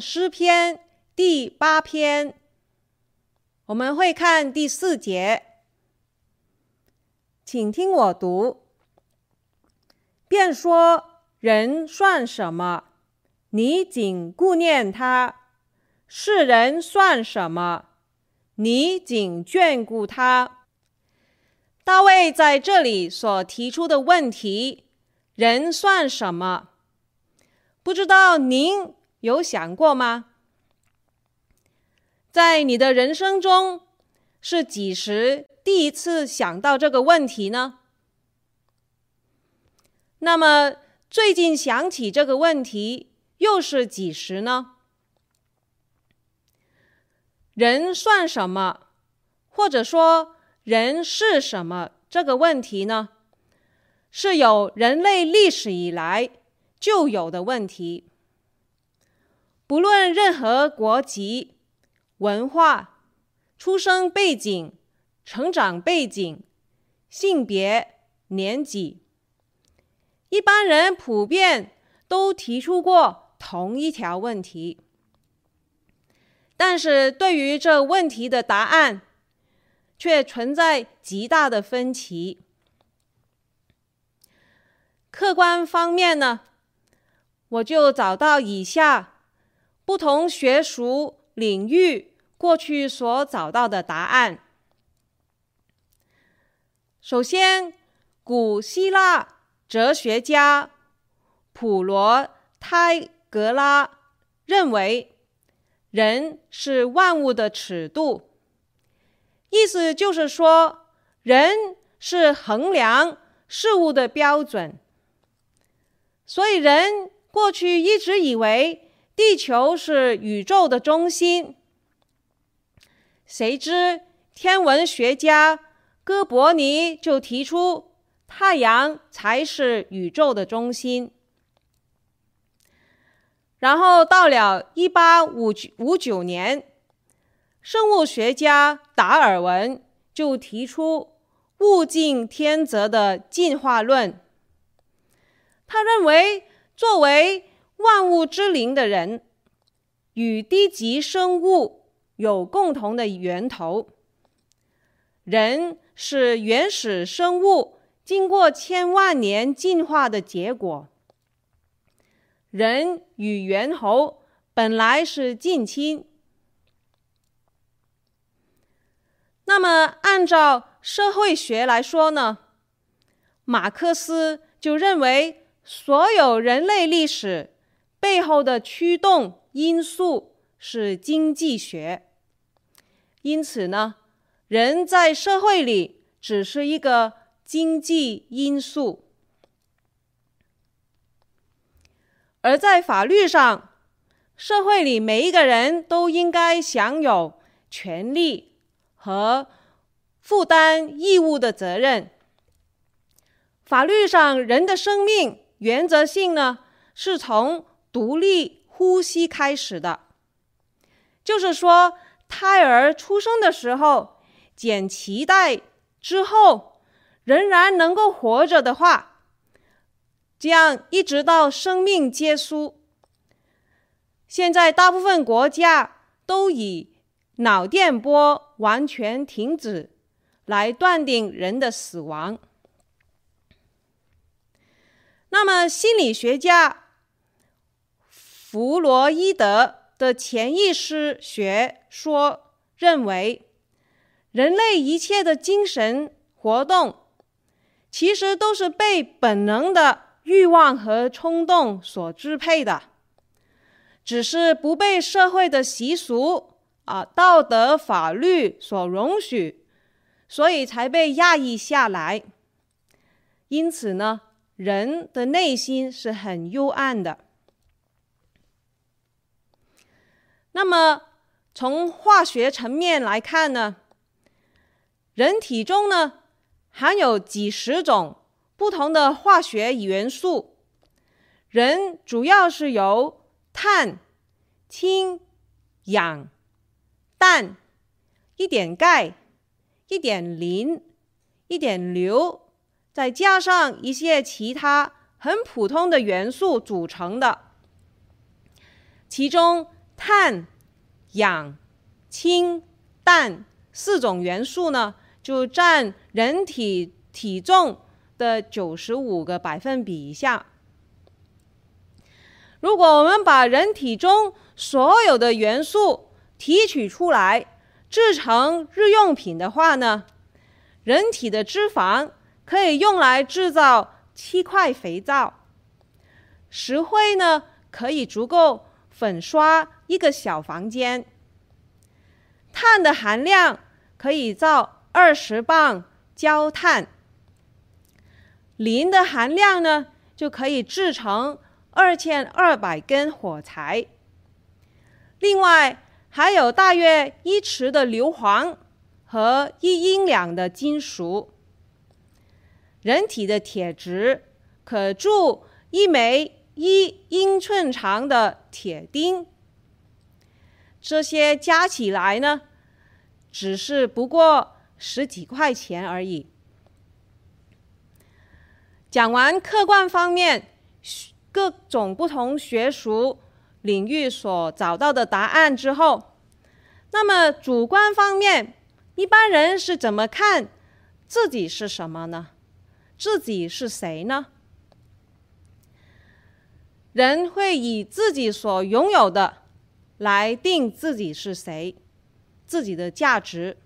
诗篇第八篇，我们会看第四节，请听我读。便说：人算什么？你仅顾念他；世人算什么？你仅眷顾他。大卫在这里所提出的问题，人算什么？不知道您有想过吗？在你的人生中，是几时第一次想到这个问题呢？那么最近想起这个问题，又是几时呢？人算什么？或者说，人是什么？这个问题呢，是有人类历史以来就有的问题。不论任何国籍、文化、出生背景、成长背景、性别、年纪，一般人普遍都提出过同一条问题。但是对于这问题的答案，却存在极大的分歧。客观方面呢，我就找到以下不同学术领域过去所找到的答案。首先，古希腊哲学家普罗泰格拉认为，人是万物的尺度。意思就是说，人是衡量事物的标准。所以，人过去一直以为地球是宇宙的中心。谁知，天文学家哥白尼就提出，太阳才是宇宙的中心。然后，到了一八五九年。生物学家达尔文就提出物竞天择的进化论。他认为，作为万物之灵的人，与低级生物有共同的源头。人是原始生物经过千万年进化的结果。人与猿猴本来是近亲。那么，按照社会学来说呢，马克思就认为，所有人类历史背后的驱动因素是经济学。因此呢，人在社会里只是一个经济因素，而在法律上，社会里每一个人都应该享有权利。和负担义务的责任。法律上，人的生命原则性呢，是从独立呼吸开始的。就是说，胎儿出生的时候，剪脐带之后，仍然能够活着的话，这样一直到生命结束。现在大部分国家都以脑电波完全停止，来断定人的死亡。那么，心理学家弗洛伊德的潜意识学说认为，人类一切的精神活动，其实都是被本能的欲望和冲动所支配的，只是不被社会的习俗。啊，道德法律所容许，所以才被压抑下来。因此呢，人的内心是很幽暗的。那么，从化学层面来看呢，人体中呢含有几十种不同的化学元素。人主要是由碳、氢、氧。氮，一点钙，一点磷，一点硫，再加上一些其他很普通的元素组成的。其中碳、氧、氢、氮四种元素呢，就占人体体重的九十五个百分比以下。如果我们把人体中所有的元素提取出来，制成日用品的话呢，人体的脂肪可以用来制造七块肥皂，石灰呢可以足够粉刷一个小房间，碳的含量可以造二十磅焦炭，磷的含量呢就可以制成二千二百根火柴。另外还有大约一匙的硫磺和一英两的金属。人体的铁质可铸一枚一英寸长的铁钉。这些加起来呢，只是不过十几块钱而已。讲完客观方面，各种不同学术领域所找到的答案之后，那么主观方面，一般人是怎么看自己是什么呢？自己是谁呢？人会以自己所拥有的来定自己是谁，自己的价值。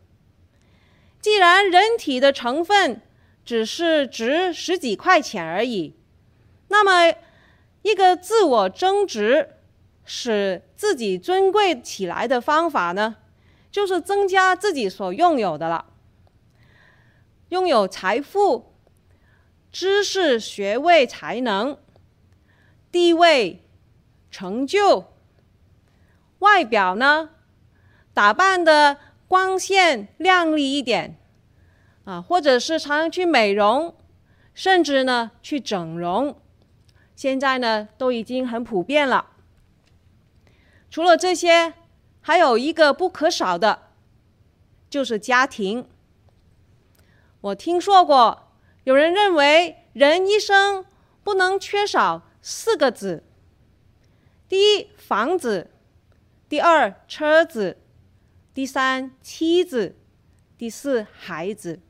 既然人体的成分只是值十几块钱而已，那么一个自我增值、使自己尊贵起来的方法呢，就是增加自己所拥有的了。拥有财富。知识、学位、才能、地位、成就，外表呢，打扮的光鲜亮丽一点，啊，或者是常常去美容，甚至呢去整容，现在呢都已经很普遍了。除了这些，还有一个不可少的，就是家庭。我听说过。有人认为，人一生不能缺少四个字：第一，房子；第二，车子；第三，妻子；第四，孩子。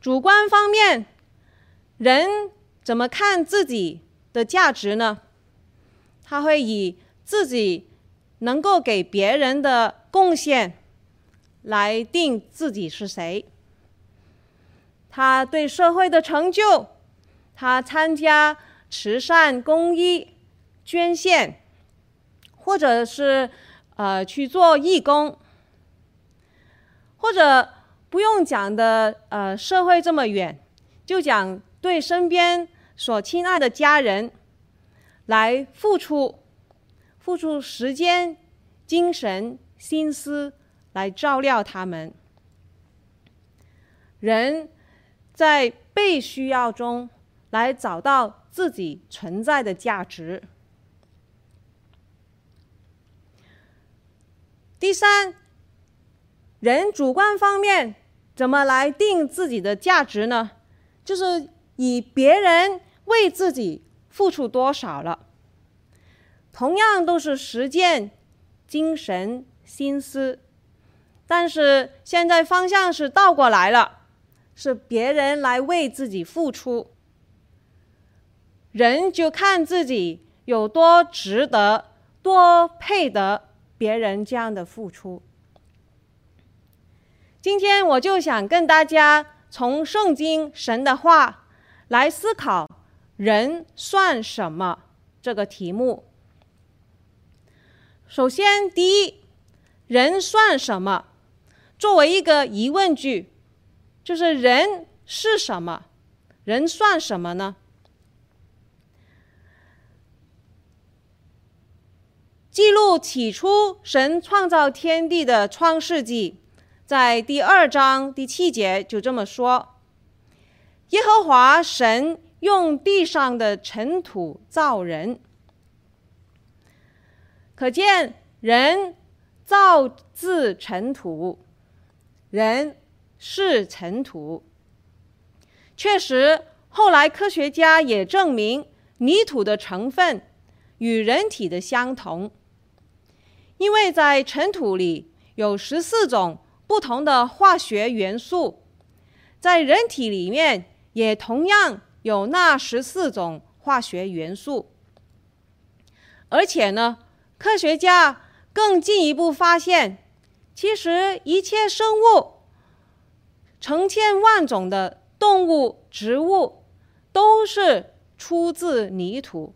主观方面，人怎么看自己的价值呢？他会以自己能够给别人的贡献来定自己是谁。他对社会的成就，他参加慈善公益捐献，或者是呃去做义工，或者不用讲的呃社会这么远，就讲对身边所亲爱的家人来付出，付出时间、精神、心思来照料他们，人。在被需要中来找到自己存在的价值。第三，人主观方面怎么来定自己的价值呢？就是以别人为自己付出多少了。同样都是实践、精神、心思，但是现在方向是倒过来了。是别人来为自己付出，人就看自己有多值得、多配得别人这样的付出。今天我就想跟大家从圣经神的话来思考“人算什么”这个题目。首先，第一，“人算什么”作为一个疑问句。就是人是什么？人算什么呢？记录起初神创造天地的创世纪，在第二章第七节就这么说：耶和华神用地上的尘土造人，可见人造自尘土，人。是尘土。确实，后来科学家也证明，泥土的成分与人体的相同，因为在尘土里有十四种不同的化学元素，在人体里面也同样有那十四种化学元素。而且呢，科学家更进一步发现，其实一切生物，成千万种的动物、植物，都是出自泥土。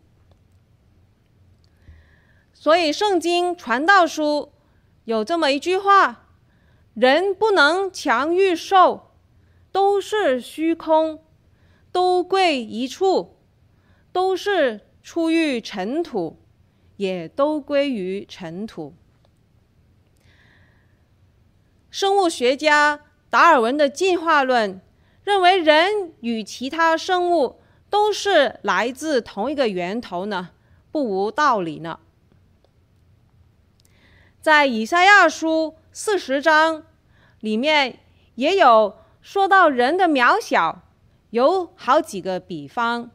所以，《圣经·传道书》有这么一句话：“人不能强于兽，都是虚空，都归一处，都是出于尘土。”也都归于尘土。生物学家达尔文的进化论认为，人与其他生物都是来自同一个源头呢，不无道理呢。在以赛亚书四十章里面也有说到人的渺小，有好几个比方，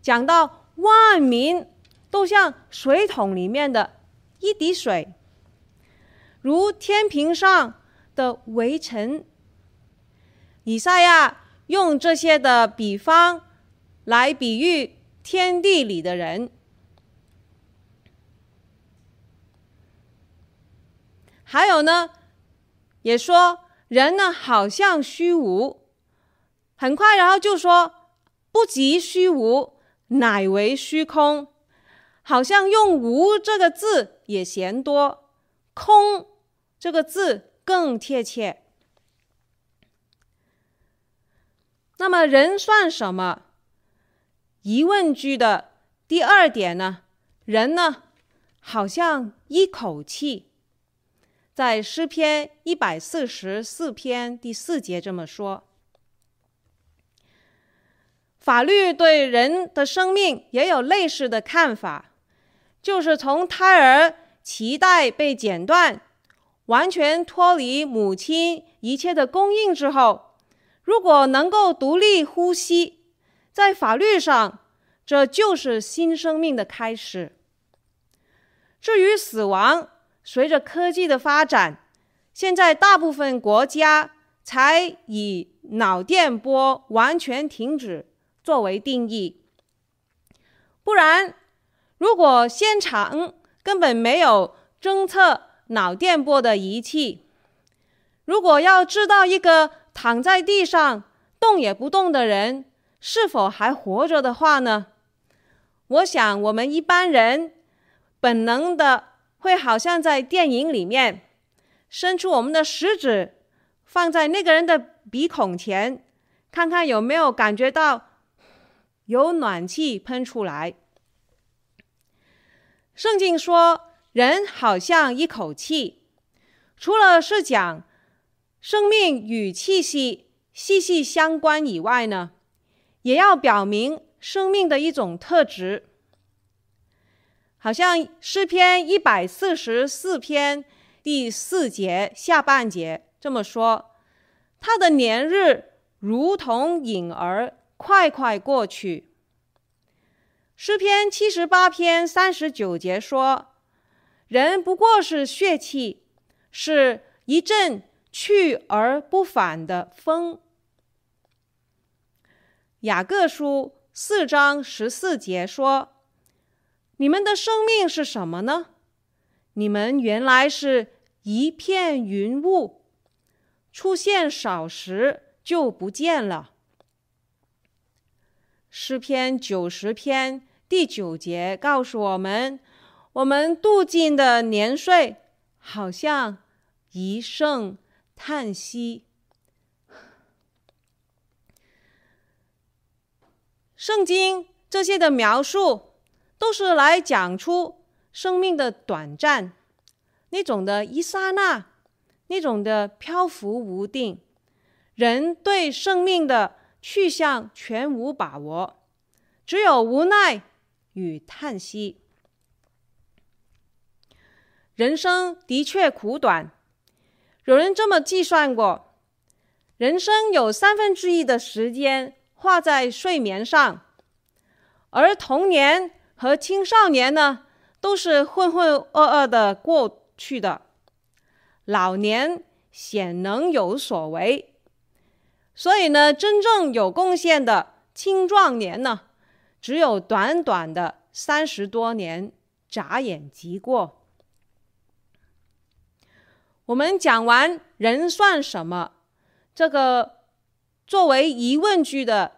讲到万民。都像水桶里面的一滴水，如天平上的微尘。以赛亚用这些的比方来比喻天地里的人。还有呢，也说人呢好像虚无，很快然后就说不及虚无，乃为虚空。好像用“无”这个字也嫌多，“空”这个字更贴切。那么人算什么？疑问句的第二点呢？人呢，好像一口气。在诗篇一百四十四篇第四节这么说。法律对人的生命也有类似的看法。就是从胎儿脐带被剪断，完全脱离母亲一切的供应之后，如果能够独立呼吸，在法律上，这就是新生命的开始。至于死亡，随着科技的发展，现在大部分国家才以脑电波完全停止作为定义，不然。如果现场根本没有侦测脑电波的仪器，如果要知道一个躺在地上动也不动的人是否还活着的话呢？我想我们一般人本能的会好像在电影里面伸出我们的食指放在那个人的鼻孔前，看看有没有感觉到有暖气喷出来。圣经说，人好像一口气，除了是讲生命与气息息息相关以外呢，也要表明生命的一种特质。好像诗篇一百四十四篇第四节下半节这么说：“他的年日如同影儿，快快过去。”诗篇七十八篇三十九节说：“人不过是血气，是一阵去而不返的风。”雅各书四章十四节说：“你们的生命是什么呢？你们原来是一片云雾，出现少时就不见了。”诗篇九十篇。第九节告诉我们，我们度尽的年岁，好像一声叹息。圣经这些的描述，都是来讲出生命的短暂，那种的一刹那，那种的漂浮无定，人对生命的去向全无把握，只有无奈。与叹息，人生的确苦短。有人这么计算过：人生有三分之一的时间花在睡眠上，而童年和青少年呢，都是浑浑噩噩的过去的，老年显能有所为。所以呢，真正有贡献的青壮年呢，只有短短的三十多年，眨眼即过。我们讲完“人算什么”这个作为疑问句的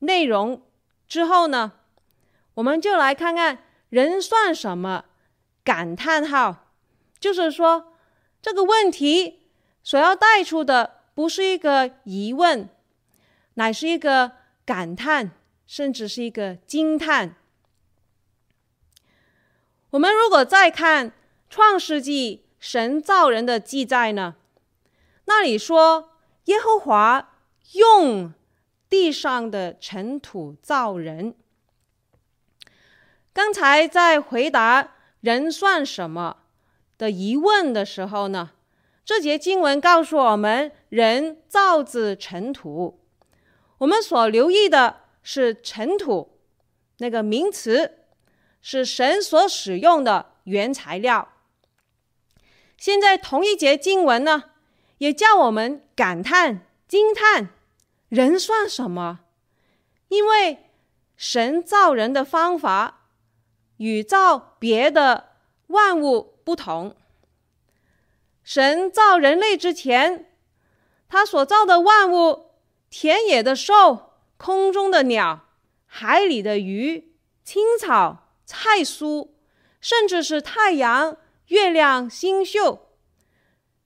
内容之后呢，我们就来看看“人算什么”感叹号，就是说这个问题所要带出的。不是一个疑问，乃是一个感叹，甚至是一个惊叹。我们如果再看《创世纪》神造人的记载呢，那里说耶和华用地上的尘土造人。刚才在回答“人算什么”的疑问的时候呢，这节经文告诉我们，人造字尘土。我们所留意的是尘土那个名词，是神所使用的原材料。现在同一节经文呢，也叫我们感叹、惊叹：人算什么？因为神造人的方法与造别的万物不同。神造人类之前，他所造的万物，田野的兽、空中的鸟、海里的鱼、青草、菜蔬，甚至是太阳、月亮、星宿，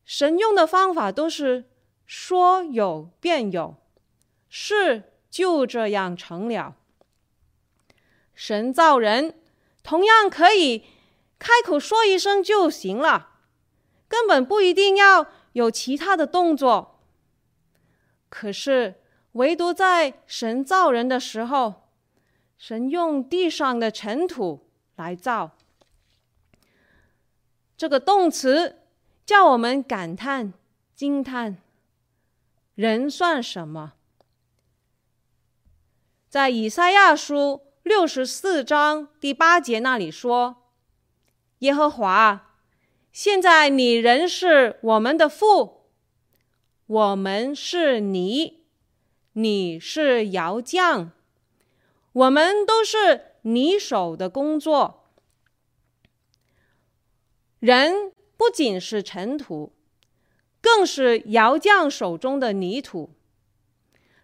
神用的方法都是说有便有，事就这样成了。神造人，同样可以开口说一声就行了。根本不一定要有其他的动作，可是唯独在神造人的时候，神用地上的尘土来造。这个动词叫我们感叹、惊叹：人算什么？在以赛亚书六十四章第八节那里说：“耶和华。”现在你仍是我们的父，我们是泥，你是窑匠，我们都是你手的工作。人不仅是尘土，更是窑匠手中的泥土，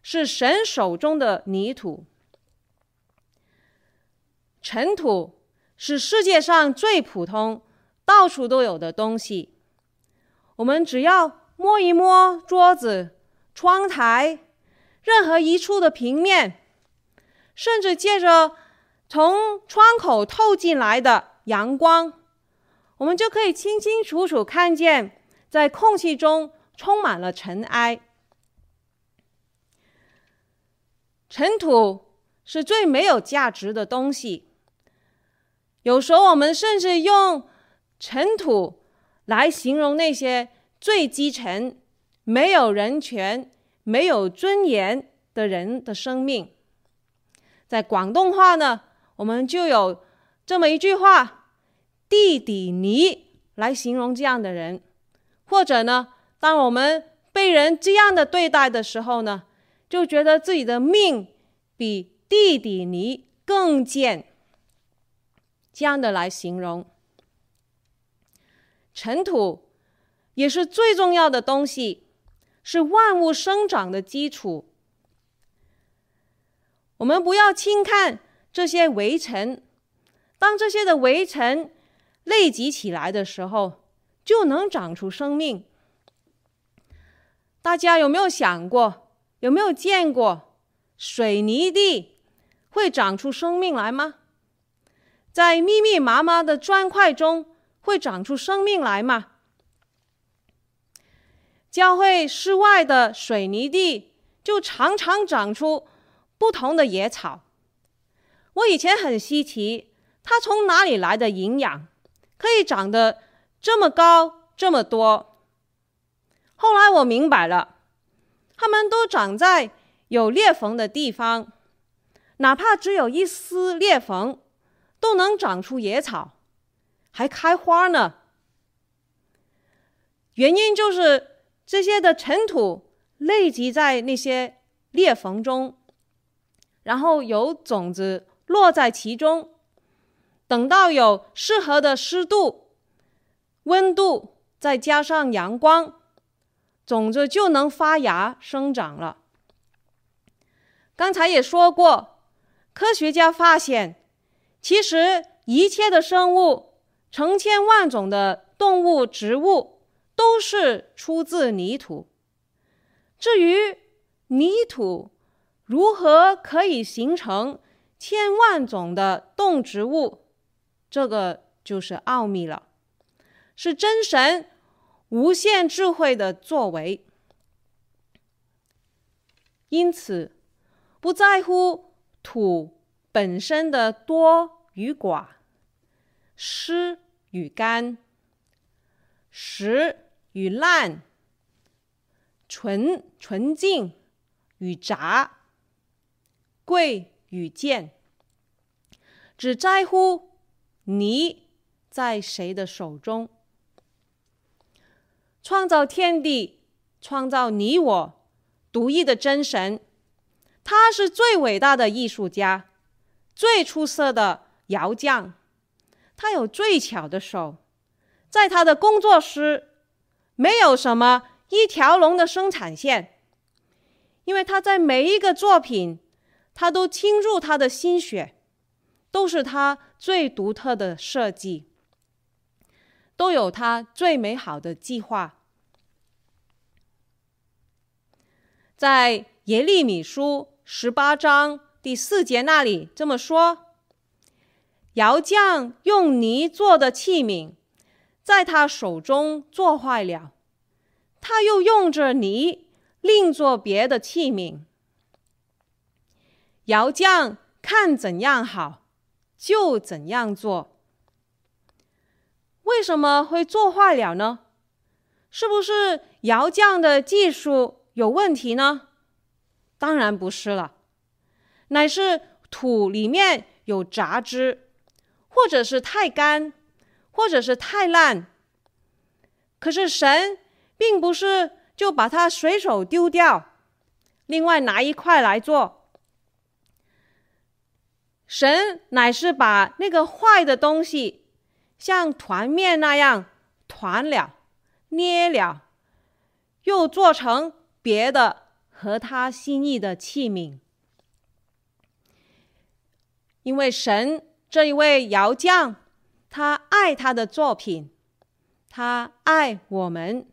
是神手中的泥土。尘土是世界上最普通。到处都有的东西，我们只要摸一摸桌子、窗台，任何一处的平面，甚至借着从窗口透进来的阳光，我们就可以清清楚楚看见，在空气中充满了尘埃。尘土是最没有价值的东西，有时候我们甚至用。尘土来形容那些最基层、没有人权、没有尊严的人的生命。在广东话呢，我们就有这么一句话：“地底泥”来形容这样的人。或者呢，当我们被人这样的对待的时候呢，就觉得自己的命比地底泥更贱，这样的来形容。尘土也是最重要的东西，是万物生长的基础。我们不要轻看这些微尘，当这些的微尘累积起来的时候，就能长出生命。大家有没有想过，有没有见过水泥地会长出生命来吗？在密密麻麻的砖块中。会长出生命来吗？教会室外的水泥地就常常长出不同的野草。我以前很稀奇，它从哪里来的营养，可以长得这么高这么多。后来我明白了，它们都长在有裂缝的地方，哪怕只有一丝裂缝，都能长出野草，还开花呢。原因就是这些的尘土累积在那些裂缝中，然后有种子落在其中，等到有适合的湿度、温度，再加上阳光，种子就能发芽生长了。刚才也说过，科学家发现，其实一切的生物，成千万种的动物、植物，都是出自泥土。至于泥土如何可以形成千万种的动植物，这个就是奥秘了，是真神无限智慧的作为。因此，不在乎土本身的多与寡、湿与干、实与烂、纯纯净与杂、贵与贱，只在乎你在谁的手中。创造天地、创造你我独一的真神。他是最伟大的艺术家，最出色的窑匠。他有最巧的手，在他的工作室没有什么一条龙的生产线，因为他在每一个作品，他都倾注他的心血，都是他最独特的设计，都有他最美好的计划。在耶利米书。十八章第四节那里这么说：窑匠用泥做的器皿，在他手中做坏了，他又用着泥另做别的器皿。窑匠看怎样好，就怎样做。为什么会做坏了呢？是不是窑匠的技术有问题呢？当然不是了，乃是土里面有杂质，或者是太干，或者是太烂。可是神并不是就把它随手丢掉，另外拿一块来做。神乃是把那个坏的东西，像团面那样团了、捏了，又做成别的。合他心意的器皿，因为神这一位窑匠，他爱他的作品，他爱我们。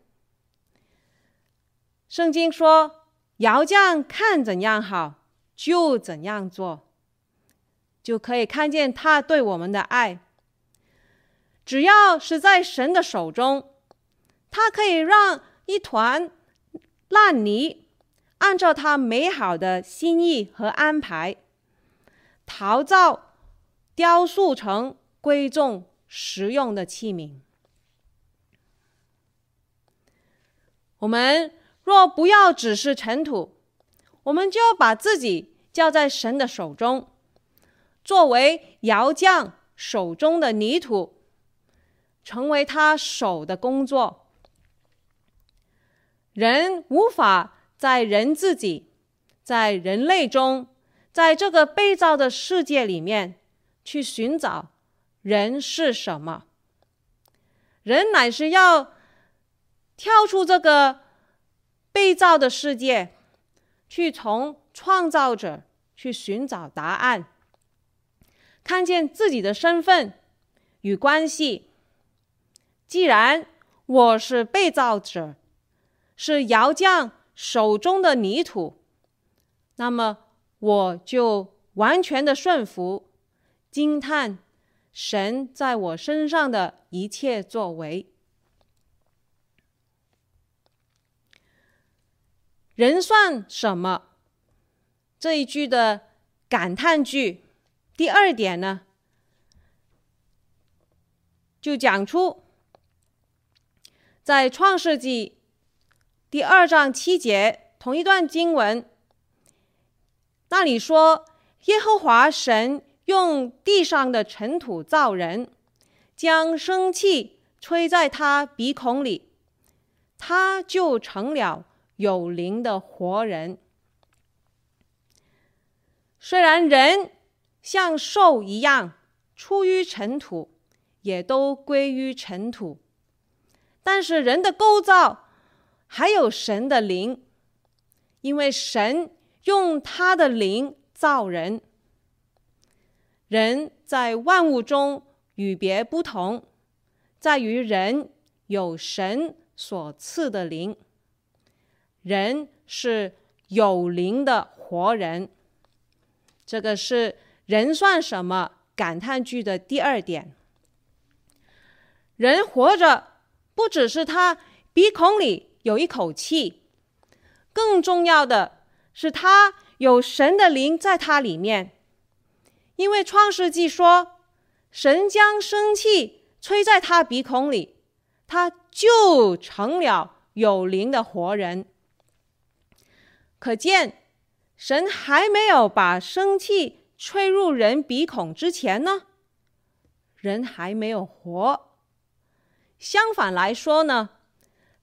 圣经说，窑匠看怎样好，就怎样做，就可以看见他对我们的爱。只要是在神的手中，他可以让一团烂泥。按照他美好的心意和安排，陶造、雕塑成贵重实用的器皿。我们若不要只是尘土，我们就要把自己交在神的手中，作为窑匠手中的泥土，成为他手的工作。人无法。在人自己，在人类中，在这个被造的世界里面，去寻找人是什么？人乃是要跳出这个被造的世界，去从创造者去寻找答案，看见自己的身份与关系。既然我是被造者，是窑匠。手中的泥土，那么我就完全的顺服，惊叹神在我身上的一切作为。人算什么？这一句的感叹句，第二点呢，就讲出在创世纪。第二章七节，同一段经文，那里说耶和华神用地上的尘土造人，将生气吹在他鼻孔里，他就成了有灵的活人。虽然人像兽一样出于尘土，也都归于尘土，但是人的构造还有神的灵，因为神用他的灵造人。人在万物中与别不同，在于人有神所赐的灵，人是有灵的活人。这个是人算什么感叹句的第二点。人活着，不只是他鼻孔里有一口气，更重要的是他有神的灵在他里面。因为创世纪说，神将生气吹在他鼻孔里，他就成了有灵的活人。可见。神还没有把生气吹入人鼻孔之前呢，人还没有活。相反来说呢，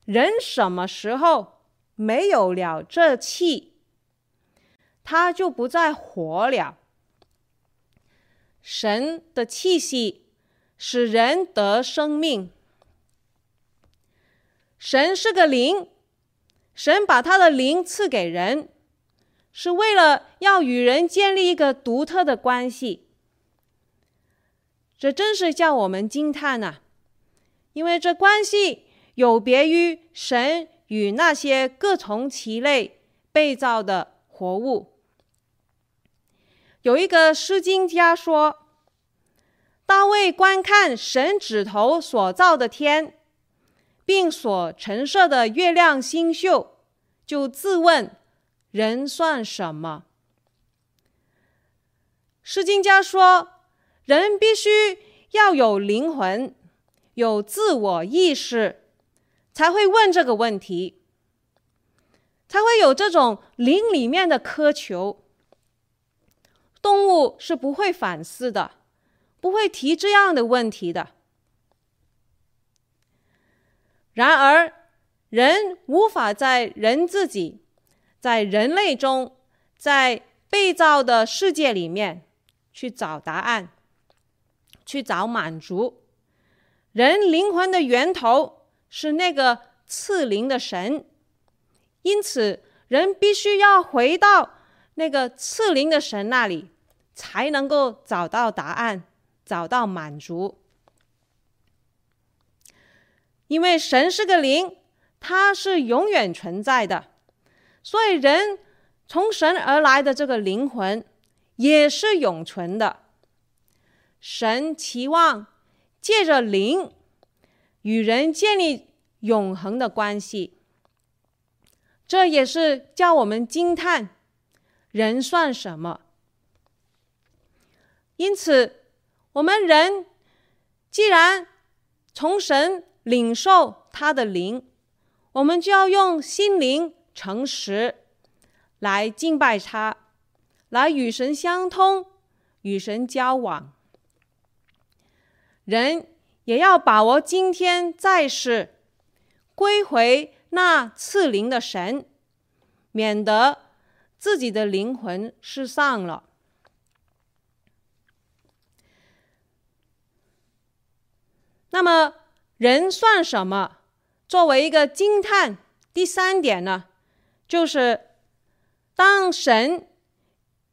人什么时候没有了这气，他就不再活了。神的气息使人得生命。神是个灵，神把他的灵赐给人。是为了要与人建立一个独特的关系，这真是叫我们惊叹呐！因为这关系有别于神与那些各从其类被造的活物。有一个诗经家说：“为观看神指头所造的天，并所陈设的月亮星宿，就自问。”人算什么？诗经家说，人必须要有灵魂，有自我意识，才会问这个问题，才会有这种灵里面的渴求。动物是不会反思的，不会提这样的问题的。然而，人无法在人自己。在人类中，在被造的世界里面去找答案，去找满足。人灵魂的源头是那个赐灵的神，因此人必须要回到那个赐灵的神那里，才能够找到答案，找到满足。因为神是个灵，它是永远存在的。所以，人从神而来的这个灵魂也是永存的。神期望借着灵与人建立永恒的关系，这也是叫我们惊叹：人算什么？因此，我们人既然从神领受他的灵，我们就要用心灵。诚实来敬拜他，来与神相通，与神交往。人也要把握今天在世，归回那赐灵的神，免得自己的灵魂失丧了。那么，人算什么？作为一个惊叹，第三点呢？就是当神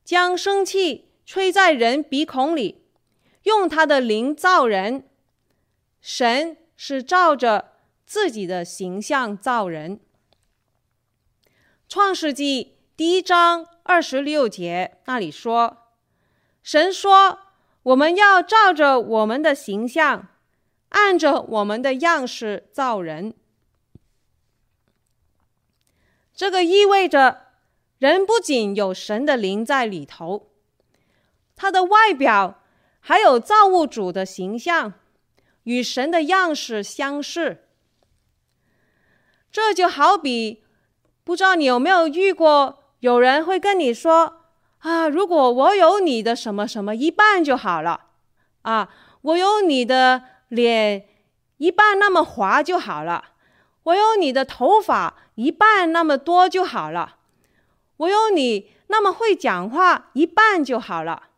将生气吹在人鼻孔里，用他的灵造人，神是照着自己的形象造人。创世纪第一章二十六节那里说：“神说，我们要照着我们的形象，按着我们的样式造人。”这个意味着，人不仅有神的灵在里头，他的外表还有造物主的形象，与神的样式相似。这就好比，不知道你有没有遇过，有人会跟你说：“啊，如果我有你的什么什么一半就好了啊，我有你的脸一半那么滑就好了，我有你的头发一半那么多就好了，我有你那么会讲话一半就好了，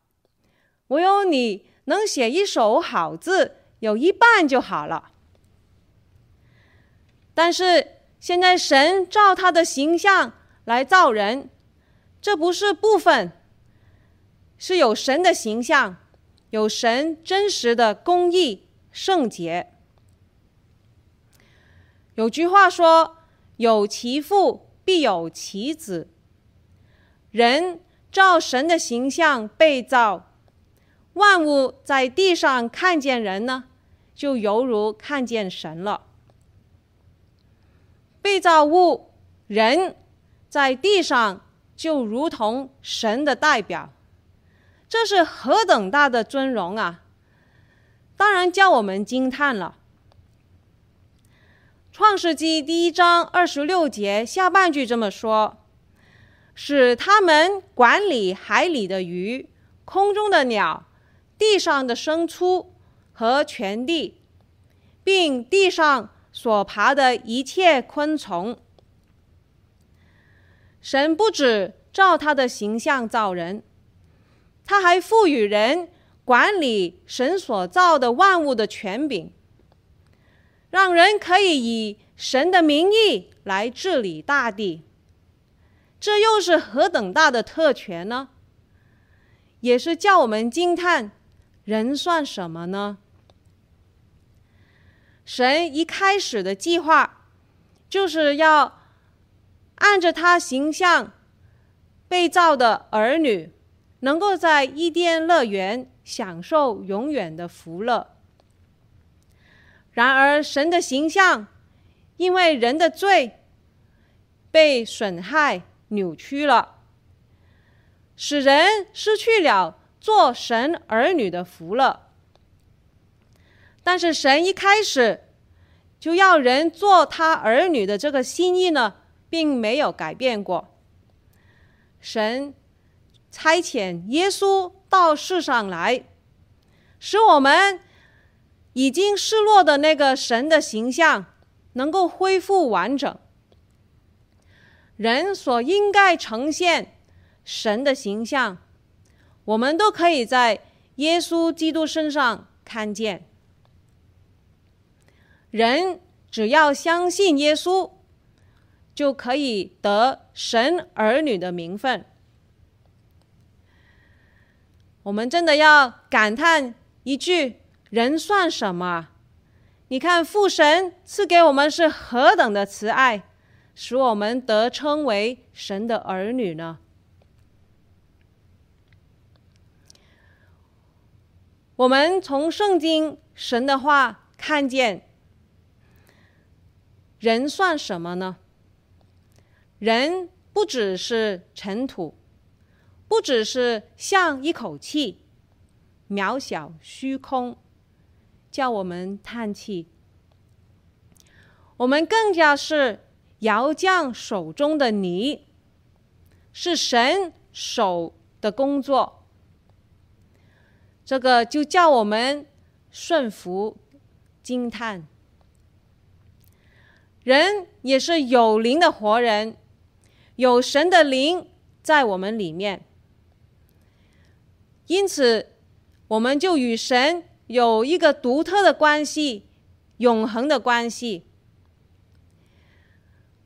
我有你能写一手好字有一半就好了。但是现在神照他的形象来造人，这不是部分，是有神的形象，有神真实的公义圣洁。有句话说：“有其父必有其子。”人照神的形象被造，万物在地上看见人呢，就犹如看见神了。被造物人在地上就如同神的代表，这是何等大的尊荣啊！当然叫我们惊叹了。创世纪第一章二十六节下半句这么说：“使他们管理海里的鱼、空中的鸟、地上的牲畜和全地，并地上。”所爬的一切昆虫，神不止照他的形象造人，他还赋予人管理神所造的万物的权柄，让人可以以神的名义来治理大地。这又是何等大的特权呢？也是叫我们惊叹：人算什么呢？神一开始的计划，就是要按着他形象被造的儿女，能够在伊甸乐园享受永远的福乐。然而，神的形象因为人的罪被损害、扭曲了，使人失去了做神儿女的福乐。但是神一开始就要人做他儿女的这个心意呢，并没有改变过。神差遣耶稣到世上来，使我们已经失落的那个神的形象能够恢复完整。人所应该呈现神的形象，我们都可以在耶稣基督身上看见。人只要相信耶稣，就可以得神儿女的名分。我们真的要感叹一句：人算什么？你看父神赐给我们是何等的慈爱，使我们得称为神的儿女呢？我们从圣经神的话看见。人算什么呢？人不只是尘土，不只是像一口气，渺小虚空，叫我们叹气。我们更加是窑匠手中的泥，是神手的工作。这个就叫我们顺服、惊叹。人也是有灵的活人，有神的灵在我们里面，因此我们就与神有一个独特的关系，永恒的关系。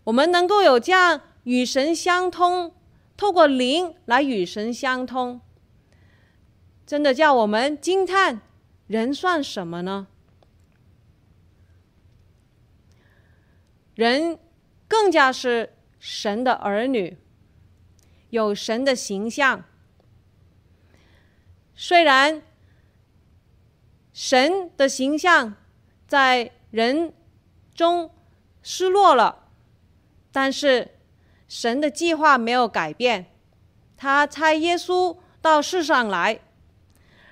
我们能够有这样与神相通，透过灵来与神相通，真的叫我们惊叹：人算什么呢？人更加是神的儿女，有神的形象。虽然神的形象在人中失落了，但是神的计划没有改变。他差耶稣到世上来，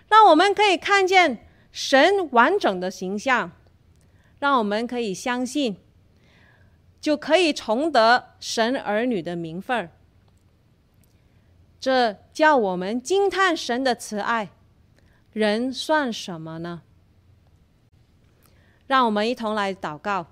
让我们可以看见神完整的形象，让我们可以相信。就可以重得神儿女的名分。这叫我们惊叹神的慈爱。人算什么呢？让我们一同来祷告。